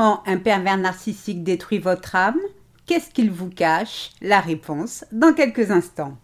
Comment un pervers narcissique détruit votre âme? Qu'est-ce qu'il vous cache? La réponse dans quelques instants.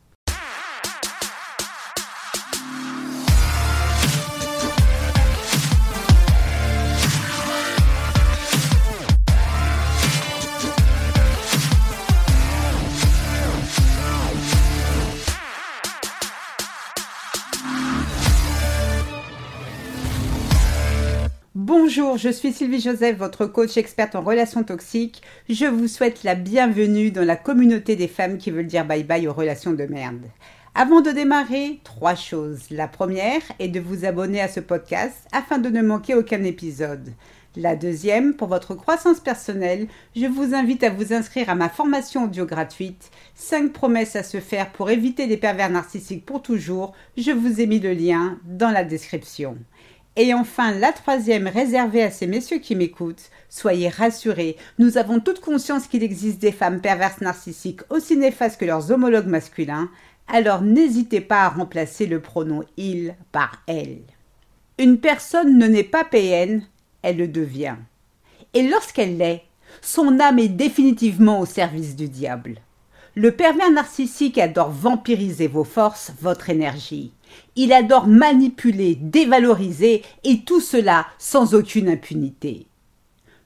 Bonjour, je suis Sylvie Joseph, votre coach experte en relations toxiques. Je vous souhaite la bienvenue dans la communauté des femmes qui veulent dire bye bye aux relations de merde. Avant de démarrer, trois choses. La première est de vous abonner à ce podcast afin de ne manquer aucun épisode. La deuxième, pour votre croissance personnelle, je vous invite à vous inscrire à ma formation audio gratuite 5 promesses à se faire pour éviter les pervers narcissiques pour toujours. Je vous ai mis le lien dans la description. Et enfin, la troisième réservée à ces messieurs qui m'écoutent, soyez rassurés, nous avons toute conscience qu'il existe des femmes perverses narcissiques aussi néfastes que leurs homologues masculins, alors n'hésitez pas à remplacer le pronom il par elle. Une personne ne naît pas PN, elle le devient. Et lorsqu'elle l'est, son âme est définitivement au service du diable. Le pervers narcissique adore vampiriser vos forces, votre énergie. Il adore manipuler, dévaloriser, et tout cela sans aucune impunité.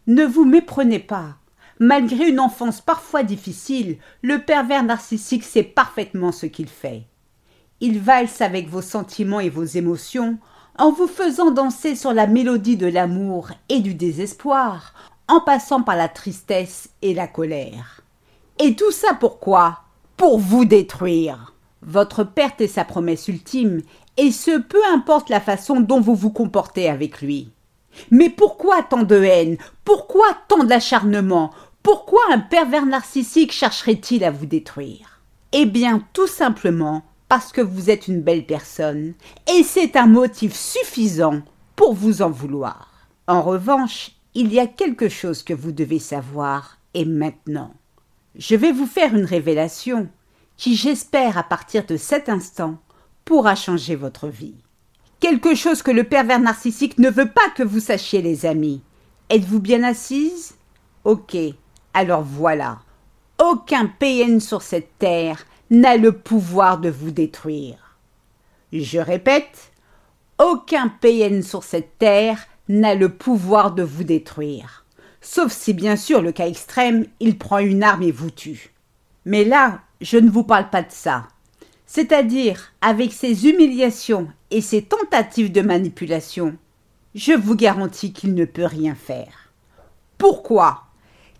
Ne vous méprenez pas. Malgré une enfance parfois difficile, le pervers narcissique sait parfaitement ce qu'il fait. Il valse avec vos sentiments et vos émotions, en vous faisant danser sur la mélodie de l'amour et du désespoir, en passant par la tristesse et la colère. Et tout ça pourquoi? Pour vous détruire. Votre perte est sa promesse ultime, et ce peu importe la façon dont vous vous comportez avec lui. Mais pourquoi tant de haine? Pourquoi tant d'acharnement? Pourquoi un pervers narcissique chercherait-il à vous détruire? Eh bien, tout simplement parce que vous êtes une belle personne, et c'est un motif suffisant pour vous en vouloir. En revanche, il y a quelque chose que vous devez savoir, et maintenant. Je vais vous faire une révélation qui, j'espère, à partir de cet instant, pourra changer votre vie. Quelque chose que le pervers narcissique ne veut pas que vous sachiez, les amis. Êtes-vous bien assise? Ok, alors voilà. Aucun PN sur cette terre n'a le pouvoir de vous détruire. Je répète, aucun PN sur cette terre n'a le pouvoir de vous détruire sauf si bien sûr le cas extrême, il prend une arme et vous tue. Mais là, je ne vous parle pas de ça. C'est-à-dire, avec ses humiliations et ses tentatives de manipulation, je vous garantis qu'il ne peut rien faire. Pourquoi?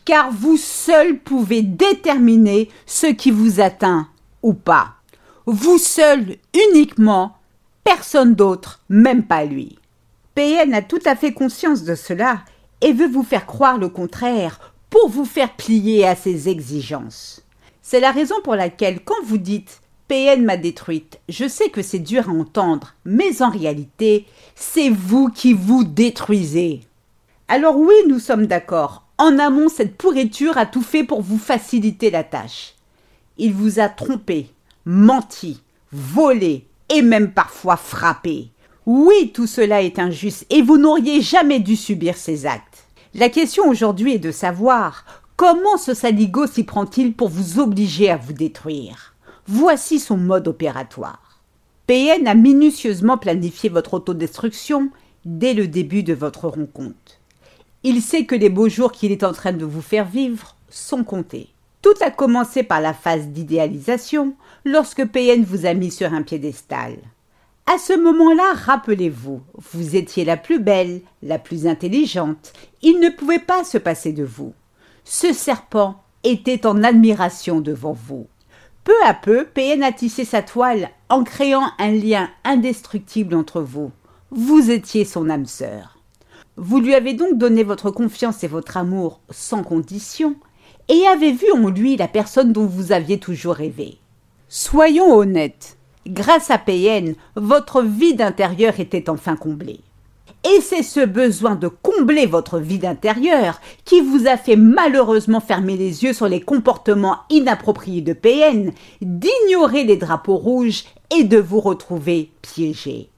Car vous seul pouvez déterminer ce qui vous atteint ou pas. Vous seul uniquement, personne d'autre, même pas lui. PN a tout à fait conscience de cela et veut vous faire croire le contraire pour vous faire plier à ses exigences. C'est la raison pour laquelle quand vous dites PN m'a détruite, je sais que c'est dur à entendre, mais en réalité, c'est vous qui vous détruisez. Alors oui, nous sommes d'accord. En amont, cette pourriture a tout fait pour vous faciliter la tâche. Il vous a trompé, menti, volé et même parfois frappé. Oui, tout cela est injuste et vous n'auriez jamais dû subir ces actes. La question aujourd'hui est de savoir comment ce saligo s'y prend-il pour vous obliger à vous détruire? Voici son mode opératoire. PN a minutieusement planifié votre autodestruction dès le début de votre rencontre. Il sait que les beaux jours qu'il est en train de vous faire vivre sont comptés. Tout a commencé par la phase d'idéalisation lorsque PN vous a mis sur un piédestal. À ce moment-là, rappelez-vous, vous étiez la plus belle, la plus intelligente, il ne pouvait pas se passer de vous. Ce serpent était en admiration devant vous. Peu à peu, PN a tissé sa toile en créant un lien indestructible entre vous. Vous étiez son âme sœur. Vous lui avez donc donné votre confiance et votre amour sans condition, et avez vu en lui la personne dont vous aviez toujours rêvé. Soyons honnêtes, Grâce à PN, votre vide intérieur était enfin comblé. Et c'est ce besoin de combler votre vide intérieur qui vous a fait malheureusement fermer les yeux sur les comportements inappropriés de PN, d'ignorer les drapeaux rouges et de vous retrouver piégé.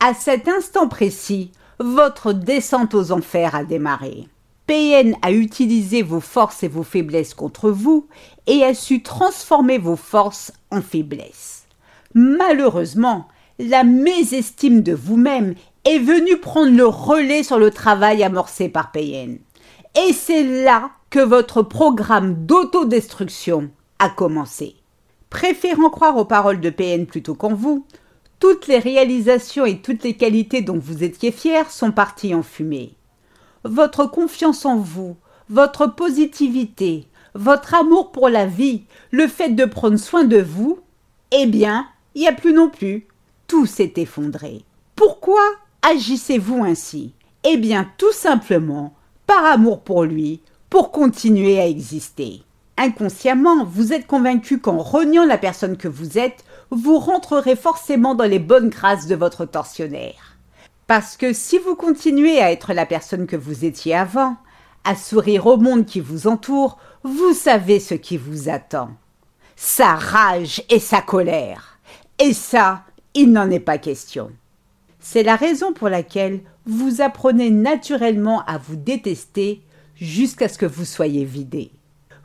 À cet instant précis, votre descente aux enfers a démarré. PN a utilisé vos forces et vos faiblesses contre vous et a su transformer vos forces en faiblesses. Malheureusement, la mésestime de vous-même est venue prendre le relais sur le travail amorcé par PN. Et c'est là que votre programme d'autodestruction a commencé. Préférant croire aux paroles de PN plutôt qu'en vous, toutes les réalisations et toutes les qualités dont vous étiez fiers sont parties en fumée. Votre confiance en vous, votre positivité, votre amour pour la vie, le fait de prendre soin de vous, eh bien, il n'y a plus non plus. Tout s'est effondré. Pourquoi agissez-vous ainsi Eh bien, tout simplement, par amour pour lui, pour continuer à exister. Inconsciemment, vous êtes convaincu qu'en reniant la personne que vous êtes, vous rentrerez forcément dans les bonnes grâces de votre tortionnaire. Parce que si vous continuez à être la personne que vous étiez avant, à sourire au monde qui vous entoure, vous savez ce qui vous attend. Sa rage et sa colère. Et ça, il n'en est pas question. C'est la raison pour laquelle vous apprenez naturellement à vous détester jusqu'à ce que vous soyez vidé.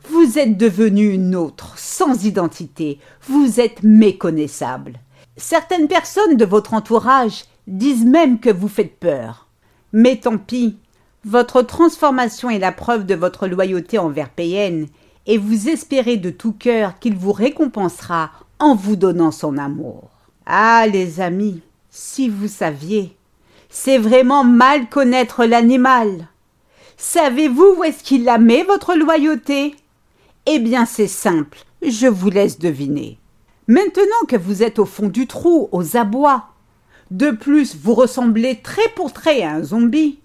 Vous êtes devenu une autre, sans identité, vous êtes méconnaissable. Certaines personnes de votre entourage disent même que vous faites peur. Mais tant pis, votre transformation est la preuve de votre loyauté envers PN, et vous espérez de tout cœur qu'il vous récompensera en vous donnant son amour. Ah, les amis, si vous saviez, c'est vraiment mal connaître l'animal. Savez-vous où est-ce qu'il la met, votre loyauté? Eh bien, c'est simple, je vous laisse deviner. Maintenant que vous êtes au fond du trou, aux abois, de plus, vous ressemblez trait pour trait à un zombie.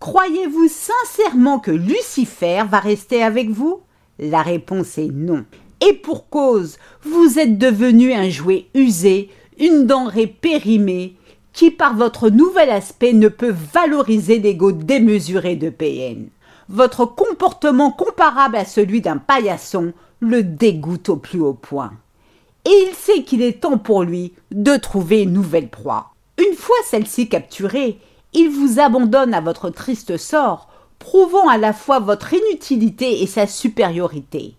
Croyez-vous sincèrement que Lucifer va rester avec vous? La réponse est non. Et pour cause, vous êtes devenu un jouet usé, une denrée périmée, qui par votre nouvel aspect ne peut valoriser l'ego démesuré de PN. Votre comportement comparable à celui d'un paillasson le dégoûte au plus haut point. Et il sait qu'il est temps pour lui de trouver une nouvelle proie. Une fois celle-ci capturée, il vous abandonne à votre triste sort, prouvant à la fois votre inutilité et sa supériorité.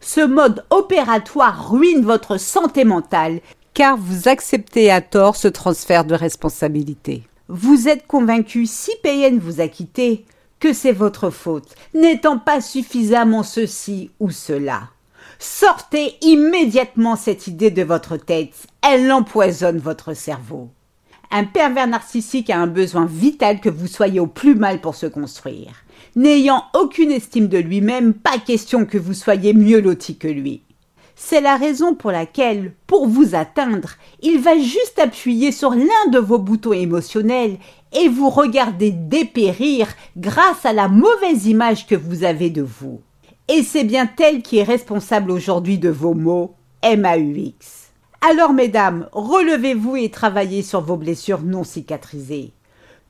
Ce mode opératoire ruine votre santé mentale car vous acceptez à tort ce transfert de responsabilité. Vous êtes convaincu, si PN vous a quitté, que c'est votre faute, n'étant pas suffisamment ceci ou cela. Sortez immédiatement cette idée de votre tête, elle empoisonne votre cerveau. Un pervers narcissique a un besoin vital que vous soyez au plus mal pour se construire. N'ayant aucune estime de lui-même, pas question que vous soyez mieux loti que lui. C'est la raison pour laquelle, pour vous atteindre, il va juste appuyer sur l'un de vos boutons émotionnels et vous regarder dépérir grâce à la mauvaise image que vous avez de vous. Et c'est bien elle qui est responsable aujourd'hui de vos mots MAUX. Alors mesdames, relevez-vous et travaillez sur vos blessures non cicatrisées.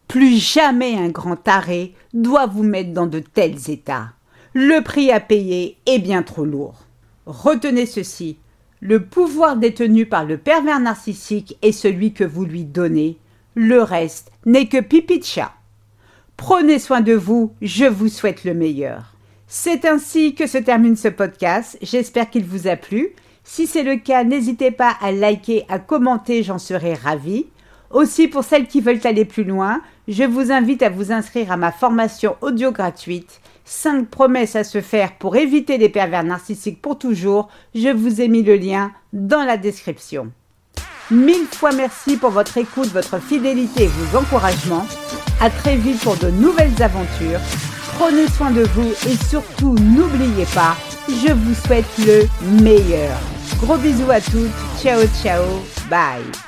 Plus jamais un grand arrêt doit vous mettre dans de tels états. Le prix à payer est bien trop lourd. Retenez ceci. Le pouvoir détenu par le pervers narcissique est celui que vous lui donnez. Le reste n'est que pipi de chat. Prenez soin de vous, je vous souhaite le meilleur. C'est ainsi que se termine ce podcast. J'espère qu'il vous a plu. Si c'est le cas, n'hésitez pas à liker, à commenter, j'en serai ravie. Aussi, pour celles qui veulent aller plus loin, je vous invite à vous inscrire à ma formation audio gratuite 5 promesses à se faire pour éviter les pervers narcissiques pour toujours, je vous ai mis le lien dans la description. Mille fois merci pour votre écoute, votre fidélité et vos encouragements. À très vite pour de nouvelles aventures. Prenez soin de vous et surtout n'oubliez pas, je vous souhaite le meilleur. Gros bisous à toutes. Ciao ciao. Bye.